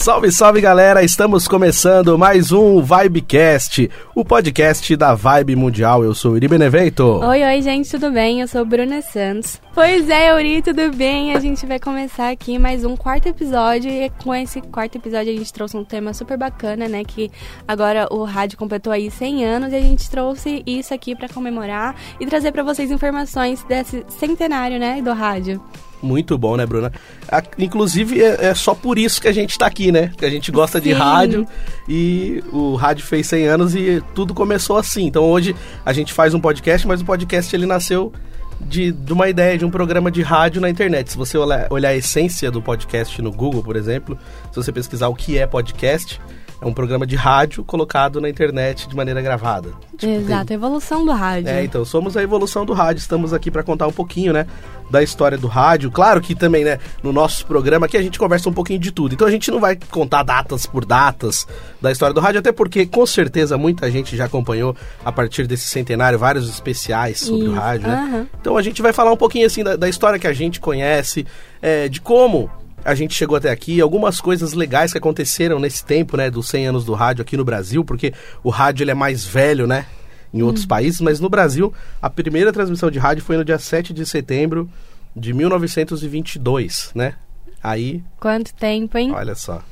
Salve, salve galera! Estamos começando mais um Vibecast, o podcast da Vibe Mundial. Eu sou Iri Benevento. Oi, oi, gente, tudo bem? Eu sou Bruna Santos. Pois é, Uri, tudo bem? A gente vai começar aqui mais um quarto episódio e com esse quarto episódio a gente trouxe um tema super bacana, né? Que agora o rádio completou aí 100 anos e a gente trouxe isso aqui para comemorar e trazer para vocês informações desse centenário, né, do rádio. Muito bom, né, Bruna? A, inclusive, é, é, só por isso que a gente está aqui, né? Que a gente gosta Sim. de rádio e o rádio fez 100 anos e tudo começou assim. Então hoje a gente faz um podcast, mas o podcast ele nasceu de, de uma ideia de um programa de rádio na internet. Se você olhar, olhar a essência do podcast no Google, por exemplo, se você pesquisar o que é podcast, é um programa de rádio colocado na internet de maneira gravada. Tipo, Exato, tem... a evolução do rádio. É, então, somos a evolução do rádio. Estamos aqui para contar um pouquinho, né, da história do rádio. Claro que também, né, no nosso programa aqui a gente conversa um pouquinho de tudo. Então a gente não vai contar datas por datas da história do rádio, até porque com certeza muita gente já acompanhou a partir desse centenário vários especiais sobre Isso. o rádio, né? Uhum. Então a gente vai falar um pouquinho assim da, da história que a gente conhece, é, de como a gente chegou até aqui, algumas coisas legais que aconteceram nesse tempo, né, dos 100 anos do rádio aqui no Brasil, porque o rádio ele é mais velho, né, em outros hum. países, mas no Brasil a primeira transmissão de rádio foi no dia 7 de setembro de 1922, né? Aí. Quanto tempo, hein? Olha só.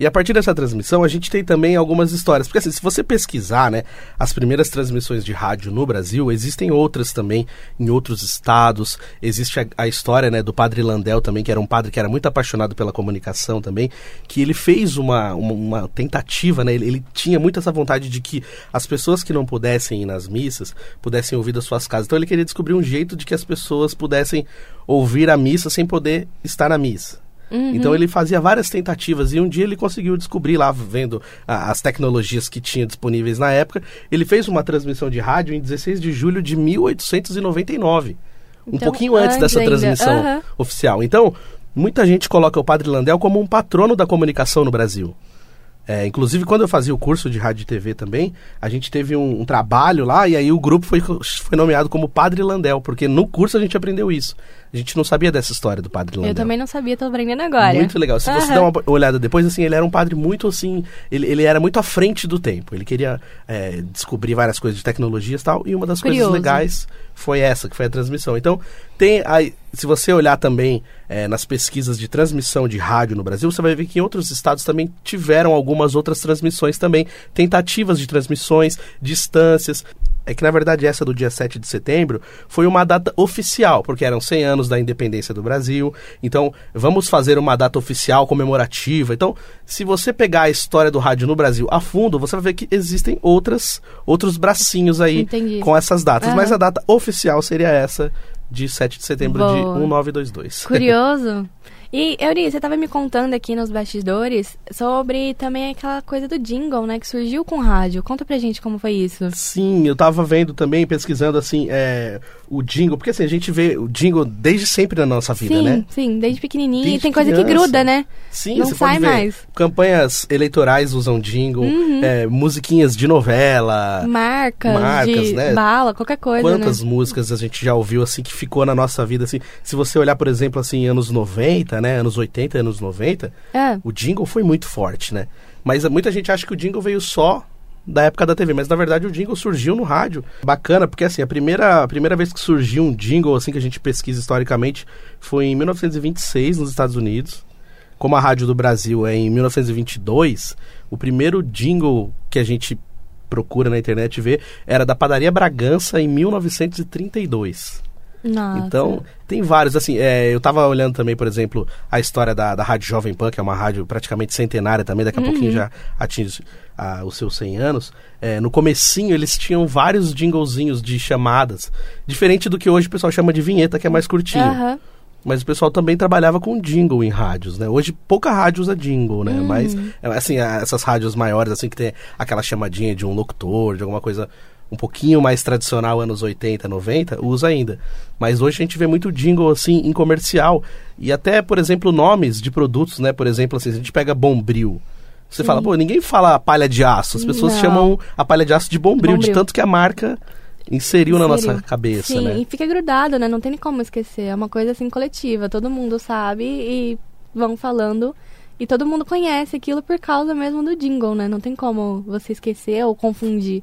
E a partir dessa transmissão, a gente tem também algumas histórias. Porque assim, se você pesquisar, né, as primeiras transmissões de rádio no Brasil, existem outras também em outros estados. Existe a, a história, né, do padre Landel também, que era um padre que era muito apaixonado pela comunicação também, que ele fez uma, uma, uma tentativa, né, ele, ele, tinha muito essa vontade de que as pessoas que não pudessem ir nas missas pudessem ouvir das suas casas. Então ele queria descobrir um jeito de que as pessoas pudessem ouvir a missa sem poder estar na missa. Uhum. Então ele fazia várias tentativas e um dia ele conseguiu descobrir lá, vendo a, as tecnologias que tinha disponíveis na época, ele fez uma transmissão de rádio em 16 de julho de 1899. Um então, pouquinho antes dessa ainda. transmissão uhum. oficial. Então, muita gente coloca o Padre Landel como um patrono da comunicação no Brasil. É, inclusive, quando eu fazia o curso de rádio e TV também, a gente teve um, um, trabalho lá e aí o grupo foi, foi nomeado como Padre Landel, porque no curso a gente aprendeu isso. A gente não sabia dessa história do Padre Landel. Eu também não sabia, tô aprendendo agora. Muito legal. Se uhum. você der uma olhada depois, assim, ele era um padre muito assim, ele, ele era muito à frente do tempo. Ele queria é, descobrir várias coisas de tecnologias e tal, e uma das Curioso. coisas legais foi essa, que foi a transmissão. Então, tem aí, se você olhar também é, nas pesquisas de transmissão de rádio no Brasil, você vai ver que em outros estados também tiveram algumas outras transmissões também, tentativas de transmissões, distâncias é que na verdade essa do dia 7 de setembro foi uma data oficial, porque eram 100 anos da independência do Brasil. Então, vamos fazer uma data oficial comemorativa. Então, se você pegar a história do rádio no Brasil a fundo, você vai ver que existem outras outros bracinhos aí Entendi. com essas datas, uhum. mas a data oficial seria essa de 7 de setembro Boa. de 1922. Curioso. E, Euri, você estava me contando aqui nos bastidores sobre também aquela coisa do jingle, né? Que surgiu com rádio. Conta pra gente como foi isso. Sim, eu estava vendo também, pesquisando, assim, é, o jingle. Porque, assim, a gente vê o jingle desde sempre na nossa vida, sim, né? Sim, sim, desde pequenininho. Desde e tem coisa que gruda, né? Sim, Não sai mais. Campanhas eleitorais usam jingle. Uhum. É, musiquinhas de novela. Marcas, marcas né? bala, qualquer coisa, Quantas né? músicas a gente já ouviu, assim, que ficou na nossa vida, assim. Se você olhar, por exemplo, assim, anos 90, né? Anos 80, anos 90, é. o jingle foi muito forte, né? Mas muita gente acha que o jingle veio só da época da TV, mas na verdade o jingle surgiu no rádio. Bacana, porque assim, a primeira, a primeira vez que surgiu um jingle, assim, que a gente pesquisa historicamente, foi em 1926, nos Estados Unidos. Como a Rádio do Brasil é em 1922, o primeiro jingle que a gente procura na internet e vê era da Padaria Bragança em 1932. Nossa. Então, tem vários. Assim, é, eu tava olhando também, por exemplo, a história da, da Rádio Jovem Pan, que é uma rádio praticamente centenária também, daqui a uhum. pouquinho já atinge a, os seus 100 anos. É, no comecinho, eles tinham vários jinglezinhos de chamadas, diferente do que hoje o pessoal chama de vinheta, que é mais curtinho. Uhum. Mas o pessoal também trabalhava com jingle em rádios, né? Hoje pouca rádio usa jingle, né? Hum. Mas, é, assim, essas rádios maiores, assim, que tem aquela chamadinha de um locutor, de alguma coisa um pouquinho mais tradicional, anos 80, 90, usa ainda. Mas hoje a gente vê muito jingle assim em comercial. E até, por exemplo, nomes de produtos, né? Por exemplo, assim, a gente pega Bombril. Você fala, pô, ninguém fala palha de aço. As pessoas Não. chamam a palha de aço de bombril, de Bombril. tanto que a marca inseriu, na Inseriu. nossa cabeça, Sim, né? e fica grudado, né? Não tem como esquecer. É uma coisa assim coletiva. Todo mundo sabe e vão falando. E todo mundo conhece aquilo por causa mesmo do jingle, né? Não tem como você esquecer ou confundir.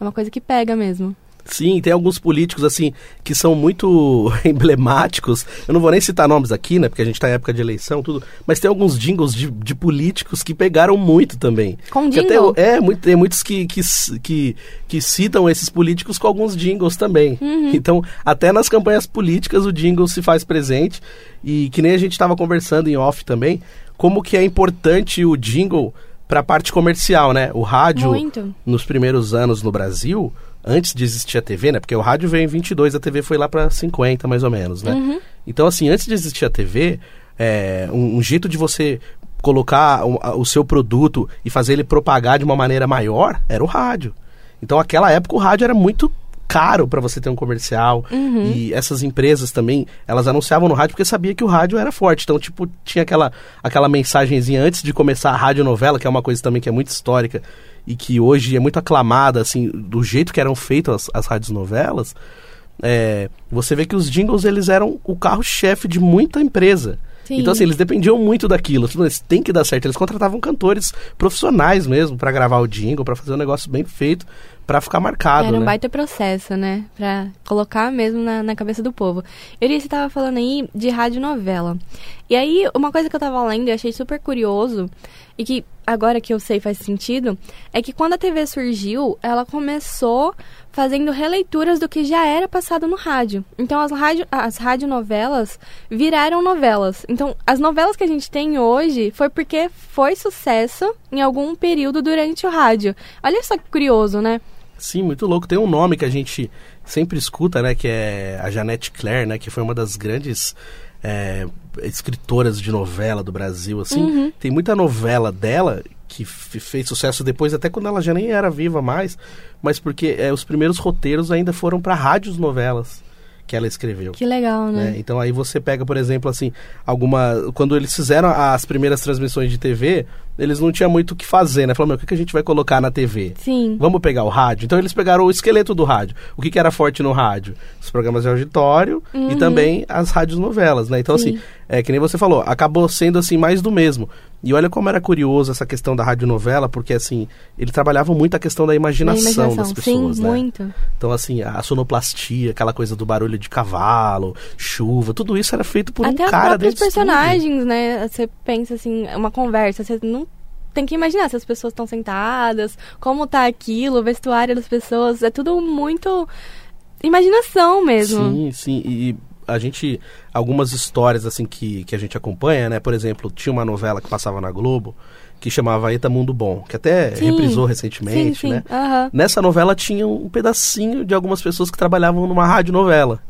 É uma coisa que pega mesmo. Sim, tem alguns políticos, assim, que são muito emblemáticos. Eu não vou nem citar nomes aqui, né? Porque a gente tá em época de eleição, tudo. Mas tem alguns jingles de, de políticos que pegaram muito também. Com Que até- jingle? é, muito, tem muitos que, que, que, que citam esses políticos com alguns jingles também. Uhum. Então, até nas campanhas políticas o jingle se faz presente. E que nem a gente estava conversando em off também, como que é importante o jingle para a parte comercial, né? O rádio, Muito. nos primeiros anos no Brasil, antes de existir a TV, né? Porque o rádio veio em 22, a TV foi lá para 50, mais ou menos, né? Uhum. Então, assim, antes de existir a TV, é, um, um jeito de você colocar o, o seu produto e fazer ele propagar de uma maneira maior era o rádio. Então, naquela época, o rádio era muito caro para você ter um comercial Uhum. e essas empresas também elas anunciavam no rádio porque sabia que o rádio era forte então tipo tinha aquela aquela mensagenzinha antes de começar a radionovela que é uma coisa também que é muito histórica e que hoje é muito aclamada assim do jeito que eram feitas as, as radionovelas é, você vê que os jingles eles eram o carro-chefe de muita empresa. Sim. Então, assim, eles dependiam muito daquilo. Eles têm que dar certo. Eles contratavam cantores profissionais mesmo pra gravar o jingle, pra fazer um negócio bem feito, pra ficar marcado, Era um né? baita processo, né? Pra colocar mesmo na, na cabeça do povo. Eu disse, você tava falando aí de radionovela. E aí, uma coisa que eu tava lendo e achei super curioso, e que agora que eu sei faz sentido, é que quando a TV surgiu, ela começou fazendo releituras do que já era passado no rádio. Então, as, rádio, as radionovelas viraram novelas. Então, as novelas que a gente tem hoje foi porque foi sucesso em algum período durante o rádio. Olha só que curioso, né? Sim, muito louco. Tem um nome que a gente sempre escuta, né? Que é a Janete Claire, né? Que foi uma das grandes é, escritoras de novela do Brasil, assim. Uhum. Tem muita novela dela que fez sucesso depois, até quando ela já nem era viva mais, mas porque é, os primeiros roteiros ainda foram para rádios novelas que ela escreveu. Que legal, né? né? Então aí você pega, por exemplo, assim, alguma. Quando eles fizeram as primeiras transmissões de TV, eles não tinham muito o que fazer, né? Falaram, meu, o que, que a gente vai colocar na TV? Sim. Vamos pegar o rádio? Então eles pegaram o esqueleto do rádio. O que, que era forte no rádio? Os programas de auditório e também as rádios novelas, né? Então, Uhum. Sim. assim, é que nem você falou, acabou sendo assim mais do mesmo. E olha como era curioso essa questão da radionovela, porque assim, ele trabalhava muito a questão da Na imaginação, das pessoas, Sim, né? muito. Então, assim, a sonoplastia, aquela coisa do barulho de cavalo, chuva, tudo isso era feito por Até um os cara dentro estúdio. personagens, né? Você pensa assim, uma conversa, você não tem que imaginar se as pessoas estão sentadas, como tá aquilo, o vestuário das pessoas, é tudo muito imaginação mesmo. Sim, sim. E a gente. Algumas histórias assim que, que a gente acompanha, né? Por exemplo, tinha uma novela que passava na Globo que chamava Eta Mundo Bom, que até Sim. reprisou Sim, recentemente, sim. né? aham. Nessa novela tinha um pedacinho de algumas pessoas que trabalhavam numa radionovela.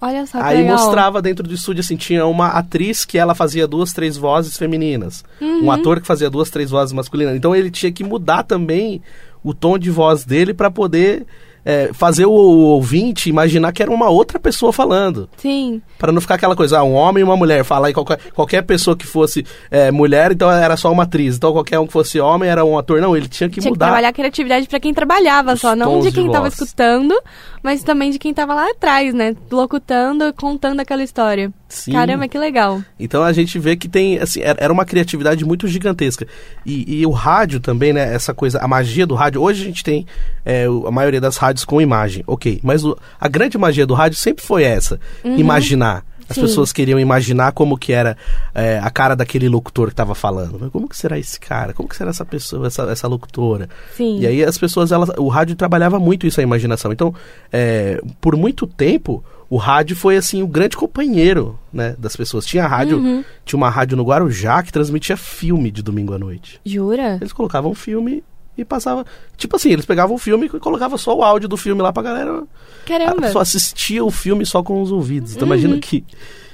Olha só Aí legal. mostrava dentro do estúdio assim, tinha uma atriz que ela fazia duas, três vozes femininas. Uhum. Um ator que fazia duas, três vozes masculinas. Então ele tinha que mudar também o tom de voz dele para poder é, fazer o, o ouvinte imaginar que era uma outra pessoa falando. Sim. Para não ficar aquela coisa, ah, um homem e uma mulher. Falar e qualquer, qualquer pessoa que fosse é, mulher, então era só uma atriz. Então qualquer um que fosse homem era um ator. Não, ele tinha que Tinha que mudar. trabalhar a criatividade pra quem trabalhava os só, não de quem tava voz. escutando, mas também de quem tava lá atrás, né? Locutando, contando aquela história. Sim. Caramba, que legal. Então a gente vê que tem, assim, era uma criatividade muito gigantesca. E, e o rádio também, né? Essa coisa, a magia do rádio. Hoje a gente tem é, a maioria das rádios com imagem, ok. Mas o- a grande magia do rádio sempre foi essa: imaginar. As Uhum. Sim. pessoas queriam imaginar como que era é, a cara daquele locutor que estava falando. Como que será esse cara? Como que será essa pessoa, essa, essa locutora? Sim. E aí as pessoas, elas, o rádio trabalhava muito isso, a imaginação. Então, é, por muito tempo, o rádio foi assim o grande companheiro, né, das pessoas. Tinha rádio, Uhum. tinha uma rádio no Guarujá que transmitia filme de domingo à noite. Jura? Eles colocavam filme e passava, tipo assim, eles pegavam o filme e colocavam só o áudio do filme lá pra galera. Caramba, Uhum. pessoa assistia o filme só com os ouvidos. Então imagina que,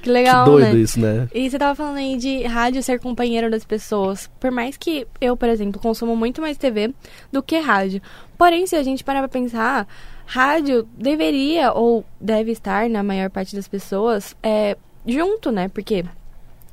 que legal, que doido né? isso, né? E você tava falando aí de rádio ser companheiro das pessoas. Por mais que eu, por exemplo, consumo muito mais TV do que rádio. Porém, se a gente parar pra pensar, rádio deveria ou deve estar na maior parte das pessoas é, junto, né? Porque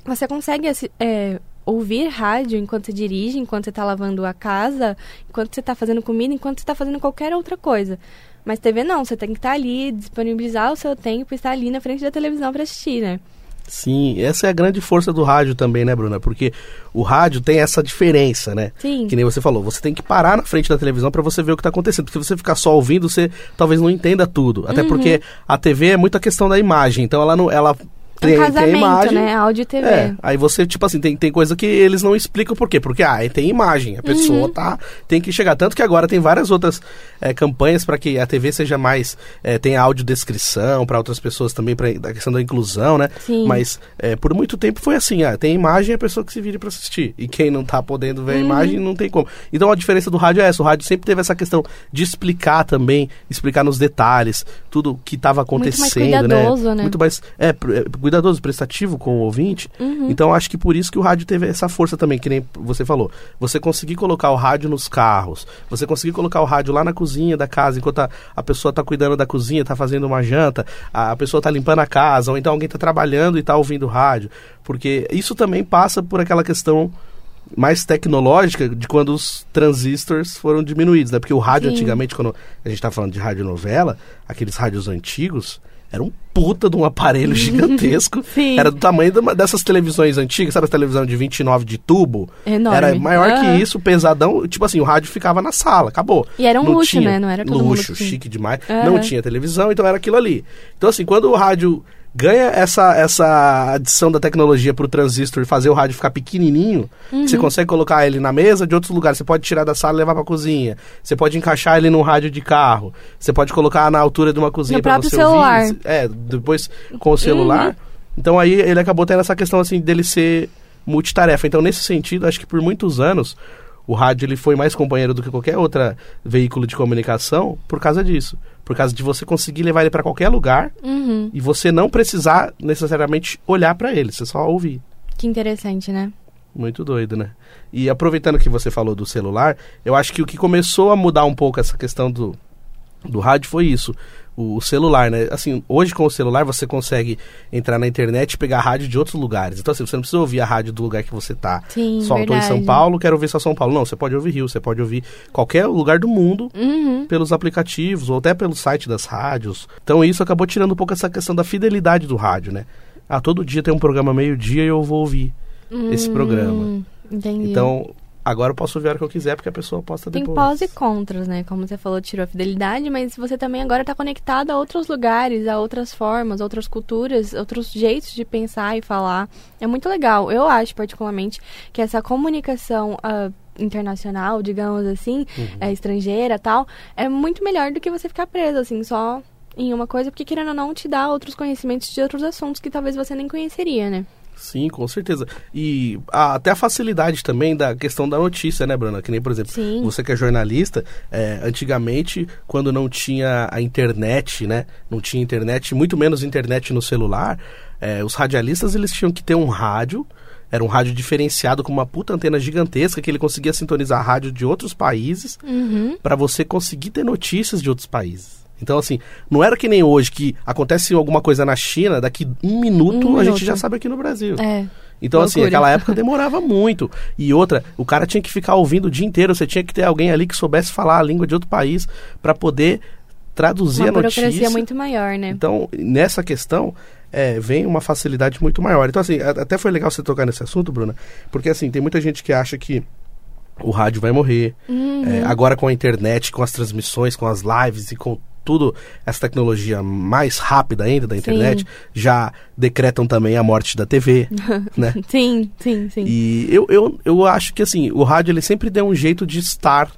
você consegue é, ouvir rádio enquanto você dirige, enquanto você está lavando a casa, enquanto você está fazendo comida, enquanto você está fazendo qualquer outra coisa. Mas TV não, você tem que estar tá ali, disponibilizar o seu tempo e estar ali na frente da televisão para assistir, né? Sim, essa é a grande força do rádio também, né, Bruna? Porque o rádio tem essa diferença, né? Sim. Que nem você falou, você tem que parar na frente da televisão para você ver o que está acontecendo. Porque se você ficar só ouvindo, você talvez não entenda tudo. Até uhum. porque a TV é muito a questão da imagem. Então ela não, ela tem, um casamento, tem imagem, né? Áudio e TV. É, aí você, tipo assim, tem, tem coisa que eles não explicam por quê. Porque, ah, tem imagem, a pessoa uhum. tá, tem que chegar. Tanto que agora tem várias outras é, campanhas para que a TV seja mais, é, tem audiodescrição para outras pessoas também, para a questão da inclusão, né? Sim. Mas é, por muito tempo foi assim, ah, tem imagem, a pessoa que se vire para assistir. E quem não tá podendo ver a uhum. imagem, não tem como. Então a diferença do rádio é essa, o rádio sempre teve essa questão de explicar também, explicar nos detalhes, tudo que estava acontecendo, muito mais né? cuidadoso, né? né? Muito mais, é, é cuidadoso, prestativo com o ouvinte. Uhum. Então acho que por isso que o rádio teve essa força também, que nem você falou. Você conseguir colocar o rádio nos carros, você conseguir colocar o rádio lá na cozinha da casa, enquanto a, a pessoa está cuidando da cozinha, está fazendo uma janta, a, a pessoa está limpando a casa, ou então alguém está trabalhando e está ouvindo rádio. Porque isso também passa por aquela questão mais tecnológica de quando os transistores foram diminuídos, né? Porque o rádio Sim. antigamente, quando a gente está falando de rádio novela, aqueles rádios antigos, era um puta de um aparelho gigantesco. Era do tamanho de dessas televisões antigas, sabe a televisão de 29 de tubo? Enorme. Era maior que isso, pesadão. Tipo assim, o rádio ficava na sala, acabou. E era um não luxo, tinha, né? Não era todo Luxo, mundo chique demais. Não tinha televisão, então era aquilo ali. Então assim, quando o rádio ganha essa, essa adição da tecnologia para o transistor e fazer o rádio ficar pequenininho, uhum. você consegue colocar ele na mesa de outros lugares. Você pode tirar da sala e levar para a cozinha. Você pode encaixar ele num rádio de carro. Você pode colocar na altura de uma cozinha para você celular. ouvir. É, depois com o celular. Uhum. Então aí ele acabou tendo essa questão assim dele ser multitarefa. Então nesse sentido, acho que por muitos anos o rádio ele foi mais companheiro do que qualquer outro veículo de comunicação por causa disso. Por causa de você conseguir levar ele para qualquer lugar uhum. e você não precisar necessariamente olhar para ele, você só ouvir. Que interessante, né? Muito doido, né? E aproveitando que você falou do celular, eu acho que o que começou a mudar um pouco essa questão do, do rádio foi isso o, celular, né? Assim, hoje com o celular você consegue entrar na internet e pegar a rádio de outros lugares. Então, assim, você não precisa ouvir a rádio do lugar que você tá. Sim, só estou em São Paulo, quero ouvir só São Paulo. Não, você pode ouvir Rio, você pode ouvir qualquer lugar do mundo uhum. pelos aplicativos ou até pelo site das rádios. Então, isso acabou tirando um pouco essa questão da fidelidade do rádio, né? Ah, todo dia tem um programa meio-dia e eu vou ouvir esse hum, programa. Entendi. Então, Agora eu posso ver a hora que eu quiser, porque a pessoa posta Tem depois. pós e contras, né? Como você falou, tirou a fidelidade, mas você também agora está conectado a outros lugares, a outras formas, outras culturas, outros jeitos de pensar e falar. É muito legal. Eu acho, particularmente, que essa comunicação uh, internacional, digamos assim, uhum. é, estrangeira tal, é muito melhor do que você ficar preso, assim, só em uma coisa, porque querendo ou não, te dá outros conhecimentos de outros assuntos que talvez você nem conheceria, né? Sim, com certeza. E a, até a facilidade também da questão da notícia, né, Bruna? Que nem, por exemplo, Sim. você que é jornalista, é, antigamente, quando não tinha a internet, né? Não tinha internet, muito menos internet no celular, é, os radialistas eles tinham que ter um rádio. Era um rádio diferenciado com uma puta antena gigantesca que ele conseguia sintonizar rádio de outros países uhum. para você conseguir ter notícias de outros países. Então, assim, não era que nem hoje que acontece alguma coisa na China, daqui um minuto, um a minuto. gente já sabe aqui no Brasil. É. Então, Loucura. assim, aquela época demorava muito. E outra, o cara tinha que ficar ouvindo o dia inteiro, você tinha que ter alguém ali que soubesse falar a língua de outro país para poder traduzir uma a notícia. Uma burocracia muito maior, né? Então, nessa questão, é, vem uma facilidade muito maior. Então, assim, até foi legal você tocar nesse assunto, Bruna, porque, assim, tem muita gente que acha que o rádio vai morrer. Uhum. É, agora com a internet, com as transmissões, com as lives e com tudo essa tecnologia mais rápida ainda da internet, sim. já decretam também a morte da TV, né? Sim, sim, sim. E eu, eu, eu acho que assim, o rádio ele sempre deu um jeito de estar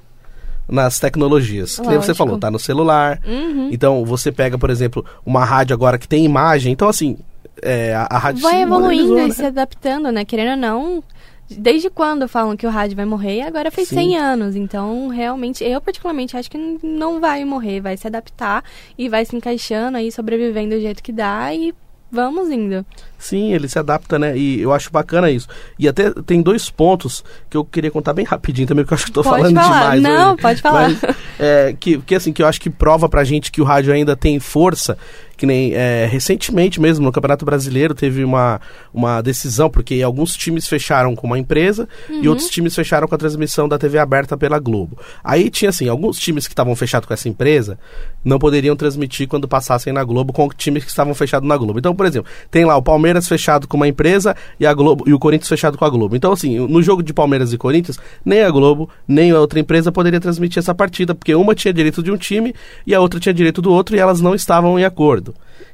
nas tecnologias. Que você falou, tá no celular. Uhum. Então você pega, por exemplo, uma rádio agora que tem imagem. Então, assim, é, a, a rádio vai evoluindo né? e se adaptando, né? Querendo ou não, Desde quando falam que o rádio vai morrer? Agora fez Sim. 100 anos. Então, realmente, eu particularmente acho que não vai morrer. Vai se adaptar e vai se encaixando aí, sobrevivendo do jeito que dá e vamos indo. Sim, ele se adapta, né? E eu acho bacana isso. E até tem dois pontos que eu queria contar bem rapidinho também, porque eu acho que estou falando falar. demais. Não, hoje. pode falar. Mas, é, que, que assim, que eu acho que prova pra gente que o rádio ainda tem força, que nem é, recentemente mesmo no Campeonato Brasileiro teve uma, uma decisão, porque alguns times fecharam com uma empresa e outros times fecharam com a transmissão da TV aberta pela Globo. Aí tinha assim, alguns times que estavam fechados com essa empresa não poderiam transmitir quando passassem na Globo com times que estavam fechados na Globo. Então, por exemplo, tem lá o Palmeiras fechado com uma empresa e a Globo e o Corinthians fechado com a Globo. Então, assim, no jogo de Palmeiras e Corinthians, nem a Globo, nem a outra empresa poderia transmitir essa partida, porque uma tinha direito de um time e a outra tinha direito do outro e elas não estavam em acordo.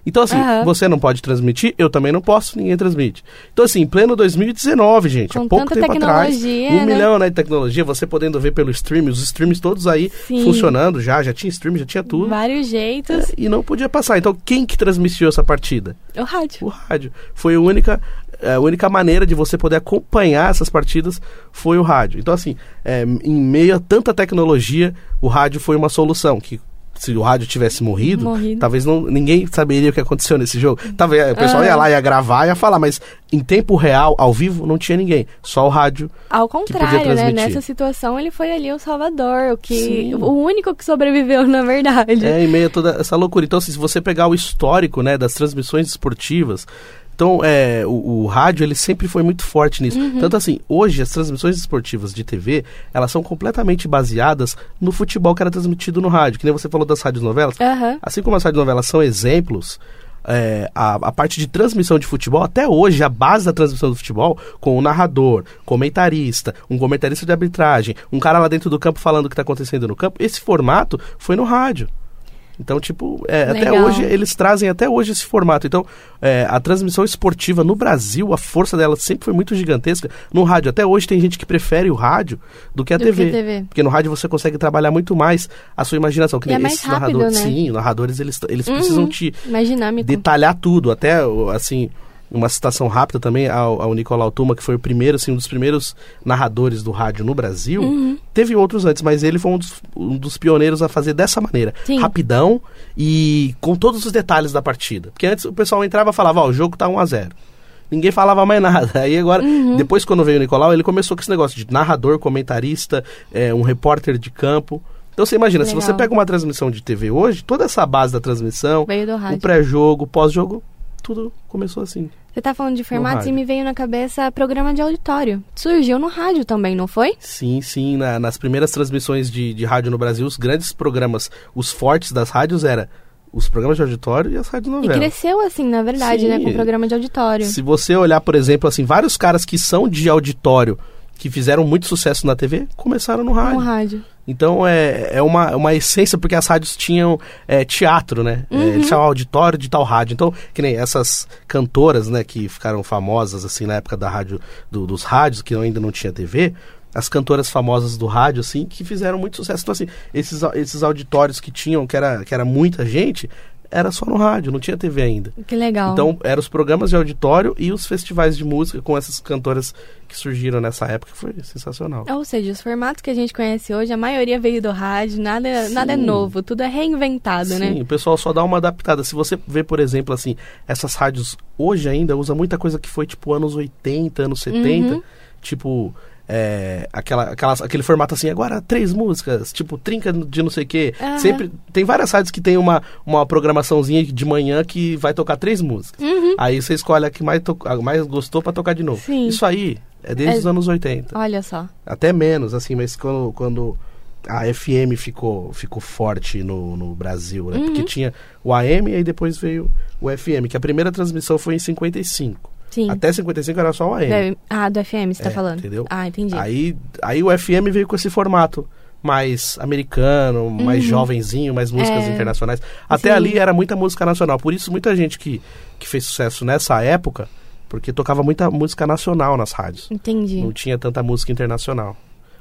Então, assim, Aham. você não pode transmitir, eu também não posso, ninguém transmite. Então, assim, em pleno 2019, gente, Com há pouco tempo atrás, tecnologia, um né? milhão né, de tecnologia, você podendo ver pelo stream, os streams todos aí Sim. funcionando já, já tinha stream, já tinha tudo. Vários jeitos. É, e não podia passar. Então, quem que transmitiu essa partida? O rádio. O rádio. Foi a única, é, a única maneira de você poder acompanhar essas partidas foi o rádio. Então, assim, é, em meio a tanta tecnologia, o rádio foi uma solução. Que se o rádio tivesse morrido, Morrido. talvez não, ninguém saberia o que aconteceu nesse jogo. Talvez o pessoal Aham. ia lá, ia gravar, ia falar, mas em tempo real, ao vivo, não tinha ninguém. Só o rádio. Ao contrário, né? Nessa situação ele foi ali o salvador, o que Sim. o único que sobreviveu, na verdade. É, em meio a toda essa loucura. Então, assim, se você pegar o histórico, né, das transmissões esportivas, então, é, o, o rádio, ele sempre foi muito forte nisso. Uhum. Tanto assim, hoje, as transmissões esportivas de TV, elas são completamente baseadas no futebol que era transmitido no rádio. Que nem você falou das rádios novelas. Aham. Assim como as rádios novelas são exemplos, é, a, a parte de transmissão de futebol, até hoje, a base da transmissão do futebol, com o narrador, comentarista, um comentarista de arbitragem, um cara lá dentro do campo falando o que está acontecendo no campo, esse formato foi no rádio. Então, tipo, é, até hoje, eles trazem até hoje esse formato. Então, é, a transmissão esportiva no Brasil, a força dela sempre foi muito gigantesca. No rádio, até hoje tem gente que prefere o rádio do que a Do que TV. a TV. Porque no rádio você consegue trabalhar muito mais a sua imaginação. Que E é nem mais esses rápido, narradores, né? sim, narradores eles, eles Uhum. precisam te detalhar tudo, até o- assim, uma citação rápida também ao, ao Nicolau Tuma, que foi o primeiro, assim, um dos primeiros narradores do rádio no Brasil. Uhum. Teve outros antes, mas ele foi um dos, um dos pioneiros a fazer dessa maneira. Sim. Rapidão e com todos os detalhes da partida. Porque antes o pessoal entrava e falava, ó, o jogo tá 1 a 0 Ninguém falava mais nada. Aí agora, Uhum. depois quando veio o Nicolau, ele começou com esse negócio de narrador, comentarista, é, um repórter de campo. Então você imagina, se Legal. você pega uma transmissão de TV hoje, toda essa base da transmissão, o pré-jogo, o pós-jogo, tudo começou assim. Você tá falando de formatos e me veio na cabeça programa de auditório. Surgiu no rádio também, não foi? Sim, sim, na- nas primeiras transmissões de, de rádio no Brasil, os grandes programas, os fortes das rádios era os programas de auditório e as rádios E cresceu assim, na verdade, Sim. né? Com programa de auditório. Se você olhar, por exemplo, assim, vários caras que são de auditório, que fizeram muito sucesso na TV, começaram no rádio. No rádio. Então é, é uma, uma essência, porque as rádios tinham é, teatro, né? É, Uhum. eles chamavam auditório de tal rádio. Então, que nem essas cantoras, né, que ficaram famosas, assim, na época da rádio, do- dos rádios, que ainda não tinha TV, as cantoras famosas do rádio, assim, que fizeram muito sucesso. Então, assim, esses, esses auditórios que tinham, que era, que era muita gente, era só no rádio, não tinha TV ainda. Que legal. Então, eram os programas de auditório e os festivais de música com essas cantoras que surgiram nessa época, foi sensacional. Ou seja, os formatos que a gente conhece hoje, a maioria veio do rádio, nada, Sim. nada é novo, tudo é reinventado, Sim, né? o pessoal só dá uma adaptada. Se você vê, por exemplo, assim, essas rádios hoje ainda usa muita coisa que foi tipo anos 80, anos 70, Uhum. tipo é, aquela, aquelas, aquele formato assim, agora três músicas, tipo trinca de não sei o quê. Aham. Sempre tem várias rádios que tem uma, uma programaçãozinha de manhã que vai tocar três músicas. Uhum. Aí você escolhe a que mais, to- mais gostou pra tocar de novo. Sim. Isso aí é desde É- os anos 80 Olha só. até menos, assim, mas quando, quando a FM ficou, ficou forte no, no Brasil, né? Uhum. Porque tinha o AM e aí depois veio o FM, que a primeira transmissão foi em 55. Sim. Até 55 era só o AM. Deve- Ah, do FM você tá É, falando. entendeu? Ah, entendi. Aí, aí o FM veio com esse formato mais americano, mais jovenzinho, mais músicas Uhum. É. internacionais. Até Sim. ali era muita música nacional. Por isso muita gente que, que fez sucesso nessa época, porque tocava muita música nacional nas rádios. Entendi. Não tinha tanta música internacional.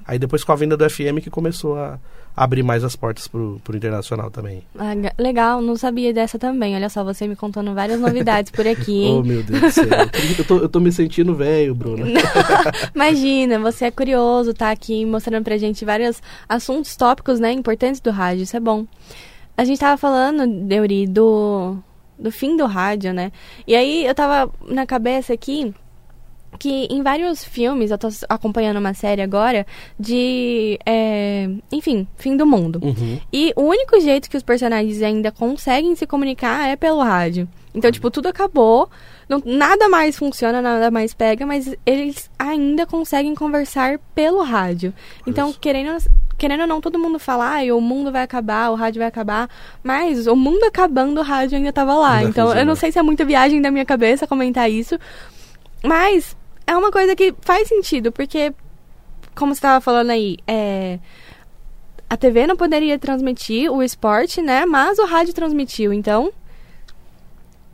Aí depois com a venda do FM que começou a abrir mais as portas pro, pro internacional também. Ah, ga- legal, não sabia dessa também. Olha só, você me contando várias novidades por aqui, Oh, hein? meu Deus do céu. Eu tô, eu tô me sentindo velho, Bruna. Imagina, você é curioso, tá aqui mostrando pra gente vários assuntos, tópicos, né, importantes do rádio, isso é bom. A gente tava falando, Deuri, do do fim do rádio, né? E aí eu tava na cabeça aqui que em vários filmes, eu tô acompanhando uma série agora de, é, enfim, fim do mundo. Uhum. E o único jeito que os personagens ainda conseguem se comunicar é pelo rádio. Então, tipo, tudo acabou, não, nada mais funciona, nada mais pega, mas eles ainda conseguem conversar pelo rádio. Então, querendo, querendo ou não, todo mundo fala, ah, o mundo vai acabar, o rádio vai acabar, mas o mundo acabando, o rádio ainda tava lá. Ainda então, eu funciona. não sei se é muita viagem da minha cabeça comentar isso, mas é uma coisa que faz sentido, porque, como você estava falando aí, é, a TV não poderia transmitir o esporte, né? Mas o rádio transmitiu, então.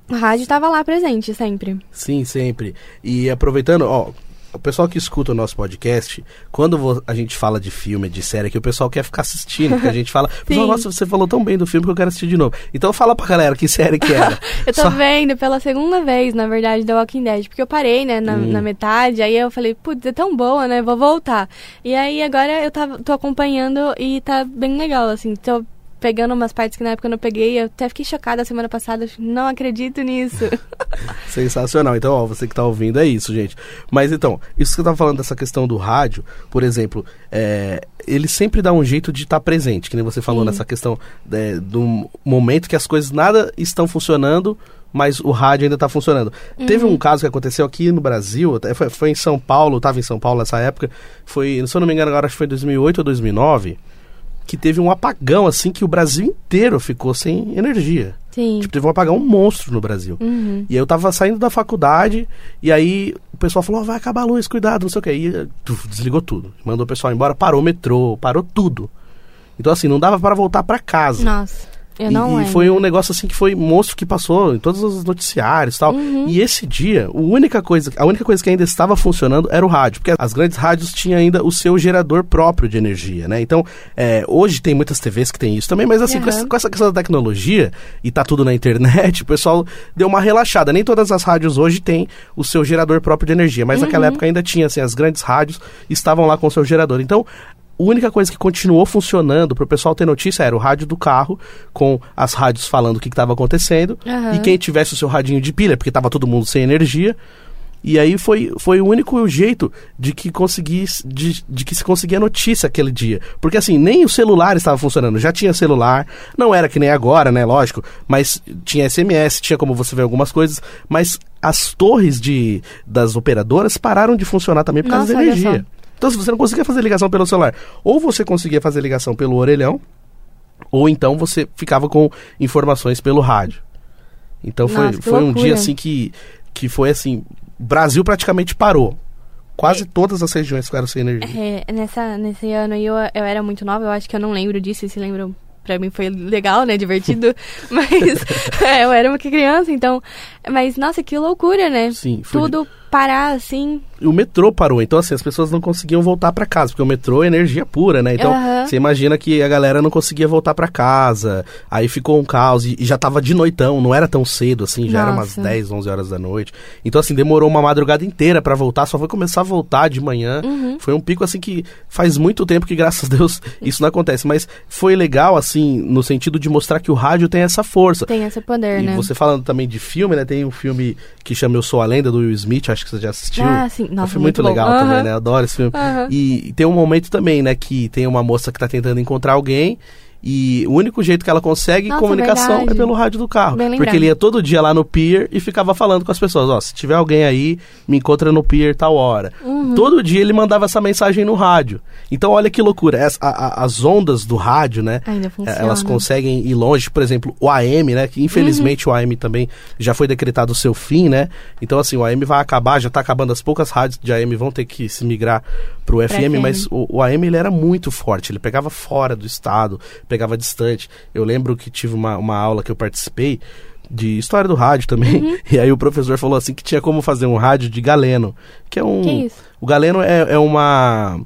O rádio estava lá presente sempre. Sim, sempre. E aproveitando, ó, o pessoal que escuta o nosso podcast, quando a gente fala de filme, de série, que o pessoal quer ficar assistindo, porque a gente fala, nossa, você falou tão bem do filme que eu quero assistir de novo. Então fala pra galera que série que era. Eu tô Só- vendo pela segunda vez, na verdade, The Walking Dead, porque eu parei, né, na, Hum. na metade, aí eu falei, putz, é tão boa, né, vou voltar. E aí agora eu tava, tô acompanhando e tá bem legal, assim, tô pegando umas partes que na época eu não peguei, eu até fiquei chocada semana passada, não acredito nisso. Sensacional. Então, ó, você que tá ouvindo é isso, gente. Mas então, isso que eu tava falando dessa questão do rádio, por exemplo, é, ele sempre dá um jeito de estar presente, que nem você falou Sim. nessa questão é, do momento que as coisas nada estão funcionando, mas o rádio ainda tá funcionando. Teve um caso que aconteceu aqui no Brasil, foi, foi em São Paulo, eu tava em São Paulo nessa época, foi, se eu não me engano agora, acho que foi 2008 ou 2009, que teve um apagão assim que o Brasil inteiro ficou sem energia. Sim. Tipo, teve um apagão monstro no Brasil. Uhum. E aí eu tava saindo da faculdade, e aí o pessoal falou, "Ó, vai acabar a luz, cuidado, não sei o que. Aí eh, desligou tudo. Mandou o pessoal embora, parou o metrô, parou tudo. Então assim, não dava para voltar para casa. Nossa, eu E, não e lembro. foi um negócio assim que foi monstro que passou em todos os noticiários e tal. Uhum. E esse dia, a única coisa, a única coisa que ainda estava funcionando era o rádio, porque as grandes rádios tinham ainda o seu gerador próprio de energia, né? Então, é, hoje tem muitas TVs que tem isso também, mas assim, com, Uhum. essa, com essa questão da tecnologia e tá tudo na internet, o pessoal deu uma relaxada. Nem todas as rádios hoje têm o seu gerador próprio de energia, mas naquela Uhum. época ainda tinha, assim, as grandes rádios estavam lá com o seu gerador. Então, a única coisa que continuou funcionando para o pessoal ter notícia era o rádio do carro, com as rádios falando o que estava acontecendo. Aham. E quem tivesse o seu radinho de pilha, porque estava todo mundo sem energia. E aí foi, foi o único jeito de que conseguisse, de, de que se conseguia notícia aquele dia. Porque assim, nem o celular estava funcionando. Já tinha celular, não era que nem agora, né? Lógico, mas tinha SMS, tinha como você ver algumas coisas, mas as torres de, das operadoras pararam de funcionar também por causa Nossa, da olha energia. só. Então, se você não conseguia fazer ligação pelo celular, ou você conseguia fazer ligação pelo orelhão, ou então você ficava com informações pelo rádio. Então foi, Nossa, foi um dia assim que, que foi assim, Brasil praticamente parou. Quase todas as regiões ficaram sem energia. É, nessa, nesse ano aí eu, eu era muito nova, eu acho que eu não lembro disso, se lembram, pra mim foi legal, né, divertido, mas é, eu era uma criança, então, mas nossa, que loucura, né? Sim, foi Tudo parar assim, o metrô parou, então assim, as pessoas não conseguiam voltar pra casa, porque o metrô é energia pura, né? Então, Aham. você imagina que a galera não conseguia voltar pra casa, aí ficou um caos, e, e já tava de noitão, não era tão cedo assim, já era umas Nossa. 10, 11 horas da noite. Então assim, demorou uma madrugada inteira pra voltar, só foi começar a voltar de manhã. Uhum. Foi um pico assim que faz muito tempo que, graças a Deus, isso não acontece, mas foi legal assim, no sentido de mostrar que o rádio tem essa força. tem esse poder, E né? você falando também de filme, né? Tem um filme que chama Eu Sou a Lenda, do Will Smith, acho que você já assistiu. Ah, sim. Nossa, foi muito, muito legal também, né? Adoro esse filme. Aham. E, e tem um momento também, né? Que tem uma moça que tá tentando encontrar alguém. E o único jeito que ela consegue Nossa, comunicação verdade. é pelo rádio do carro. Porque ele ia todo dia lá no pier e ficava falando com as pessoas: Ó, se tiver alguém aí, me encontra no pier tal hora. Uhum. Todo dia ele mandava essa mensagem no rádio. Então, olha que loucura. As, a- as ondas do rádio, né? Ainda É. Elas conseguem ir longe, por exemplo, o AM, né? Que infelizmente Uhum. o AM também já foi decretado o seu fim, né? Então, assim, o AM vai acabar, já tá acabando as poucas rádios de AM vão ter que se migrar pro FM, FM. mas o, o AM ele era muito forte, ele pegava fora do estado, pegava distante. Eu lembro que tive uma, uma aula que eu participei de história do rádio também, Uhum. e aí o professor falou assim que tinha como fazer um rádio de galeno, que é um... Que? O galeno é, é uma...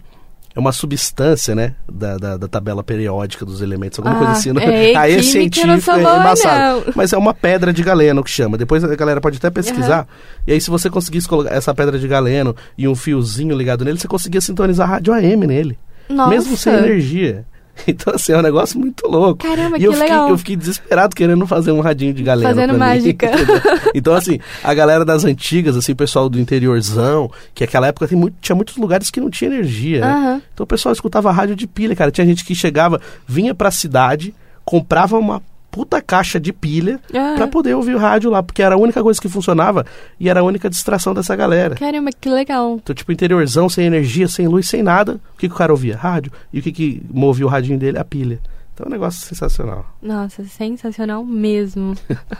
É uma substância, né? Da, da, da tabela periódica dos elementos, alguma Ah, coisa assim. né? é, Aí é eu não científico, é embaçado. não. Mas é uma pedra de galeno que chama. Depois a galera pode até pesquisar. E aí, se você conseguisse colocar essa pedra de galeno e um fiozinho ligado nele, você conseguia sintonizar a rádio AM nele. Nossa. Mesmo sem energia. Então, assim, é um negócio muito louco. Caramba, e que eu fiquei, legal. eu fiquei desesperado querendo fazer um radinho de galera. Fazendo mim, mágica. entendeu? então, assim, a galera das antigas, assim, o pessoal do interiorzão, que naquela época tem muito, tinha muitos lugares que não tinha energia, né? Aham. Então o pessoal escutava rádio de pilha, cara. Tinha gente que chegava, vinha pra cidade, comprava uma puta caixa de pilha Aham. pra poder ouvir o rádio lá, porque era a única coisa que funcionava e era a única distração dessa galera. Caramba, que legal. Então, tipo, interiorzão, sem energia, sem luz, sem nada. O que, que o cara ouvia? Rádio. E o que, que movia o radinho dele? A pilha. Então é um negócio sensacional. Nossa, sensacional mesmo.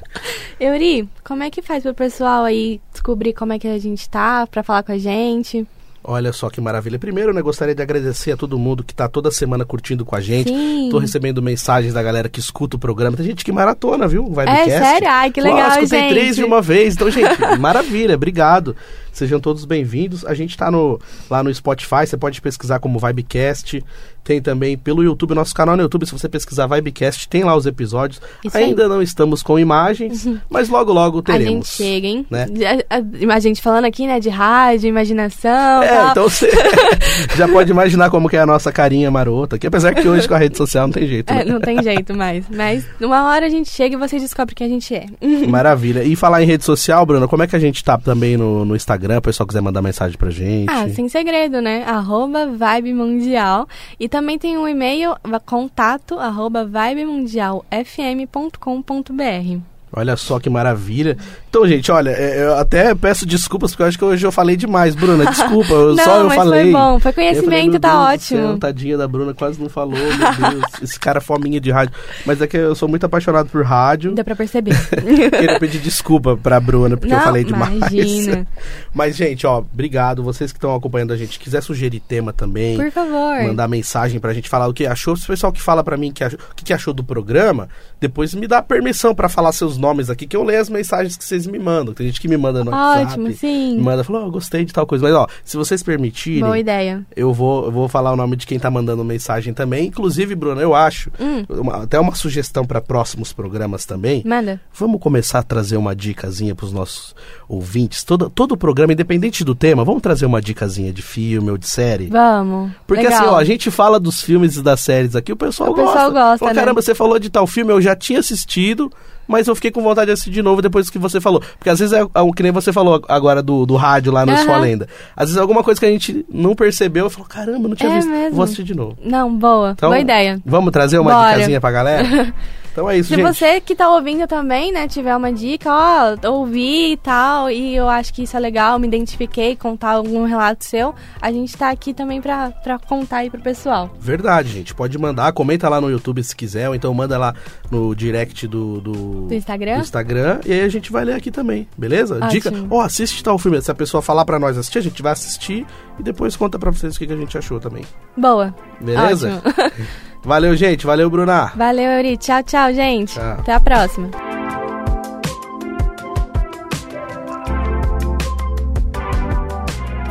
Euri, como é que faz pro pessoal aí descobrir como é que a gente tá, pra falar com a gente? Olha só que maravilha. Primeiro, né, gostaria de agradecer a todo mundo que tá toda semana curtindo com a gente. Sim. Tô recebendo mensagens da galera que escuta o programa. Tem gente que maratona, viu? O É Vibecast. sério? Ai, que legal, Nossa, escutei gente. três de uma vez. Então, gente, maravilha. Obrigado. Sejam todos bem-vindos. A gente tá no, lá no Spotify. Você pode pesquisar como Vibecast. Tem também pelo YouTube, nosso canal no YouTube. Se você pesquisar Vibecast, tem lá os episódios. Isso aí. Uhum. Ainda não estamos com imagens, mas logo, logo A teremos. gente chega, hein? né? A, a- a gente falando aqui, né, de rádio, imaginação. É, tal. então você já pode imaginar como que é a nossa carinha marota aqui, apesar que hoje com a rede social não tem jeito, É, né? não tem jeito mais. Mas uma hora a gente chega e vocês descobrem quem a gente é. Maravilha. E falar em rede social, Bruna, como é que a gente tá também no, no Instagram, o pessoal quiser mandar mensagem pra gente? Ah, sem segredo, né? Arroba Vibe Mundial. E também tem um e-mail, contato, arroba vibemundialfm.com.br. Olha só que maravilha. Então, gente, olha, é, eu até peço desculpas porque eu acho que hoje eu falei demais, Bruna. Desculpa, eu- Não, só eu mas falei. foi bom. Foi Eu falei, conhecimento, meu tá Deus ótimo. céu, tadinha da Bruna, quase não falou, meu Deus. Esse cara é fominha de rádio. Mas é que eu sou muito apaixonado por rádio. Deu pra perceber. Queria pedir desculpa pra Bruna, porque eu Não, falei demais. imagina. Mas, gente, ó, obrigado. Vocês que estão acompanhando a gente, quiser sugerir tema também, Por favor. mandar mensagem pra gente falar o que achou. Se o pessoal que fala pra mim que achou- o que, que achou do programa, depois me dá permissão pra falar seus nomes aqui, que eu leio as mensagens que vocês me mandam. Tem gente que me manda no WhatsApp. Ótimo, sim. Me manda, falou, oh, gostei de tal coisa. Mas, ó, se vocês permitirem, Boa ideia. eu vou, eu vou falar o nome de quem tá mandando mensagem também. Inclusive, Bruno, eu acho, Hum. uma- até uma sugestão pra próximos programas também. Manda. Vamos começar a trazer uma dicasinha pros nossos ouvintes. Todo, todo o programa, independente do tema, vamos trazer uma dicasinha de filme ou de série. Vamos. Porque Legal. assim, ó, a gente fala dos filmes e das séries aqui, o pessoal O gosta. pessoal gosta, Fala, né? Caramba, você falou de tal filme, eu já tinha assistido, mas eu fiquei com vontade de assistir de novo depois que você falou. Porque às vezes é, é o que nem você falou agora do, do rádio lá no Aham. Sua Lenda. Às vezes é alguma coisa que a gente não percebeu, eu falo, caramba, não tinha É visto. mesmo. Vou assistir de novo. Não, boa. Então, boa ideia. Vamos trazer uma Bora. dicasinha pra galera? Então é isso, Se gente. você que tá ouvindo também, né, tiver uma dica, ó, ouvi e tal, e eu acho que isso é legal, me identifiquei, contar algum relato seu, a gente tá aqui também pra, pra contar aí pro pessoal. Verdade, gente. Pode mandar, comenta lá no YouTube se quiser, ou então manda lá no direct do, do, Do Instagram? do Instagram, e aí a gente vai ler aqui também, beleza? Ótimo. Dica, ó, assiste tal filme. Se a pessoa falar pra nós assistir, a gente vai assistir e depois conta pra vocês o que, que a gente achou também. Boa. Beleza? Valeu, gente. Valeu, Bruna. Valeu, Euri. Tchau, tchau, gente. Tchau. Até a próxima.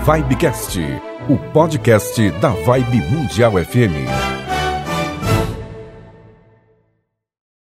Vibecast, o podcast da Vibe Mundial FM.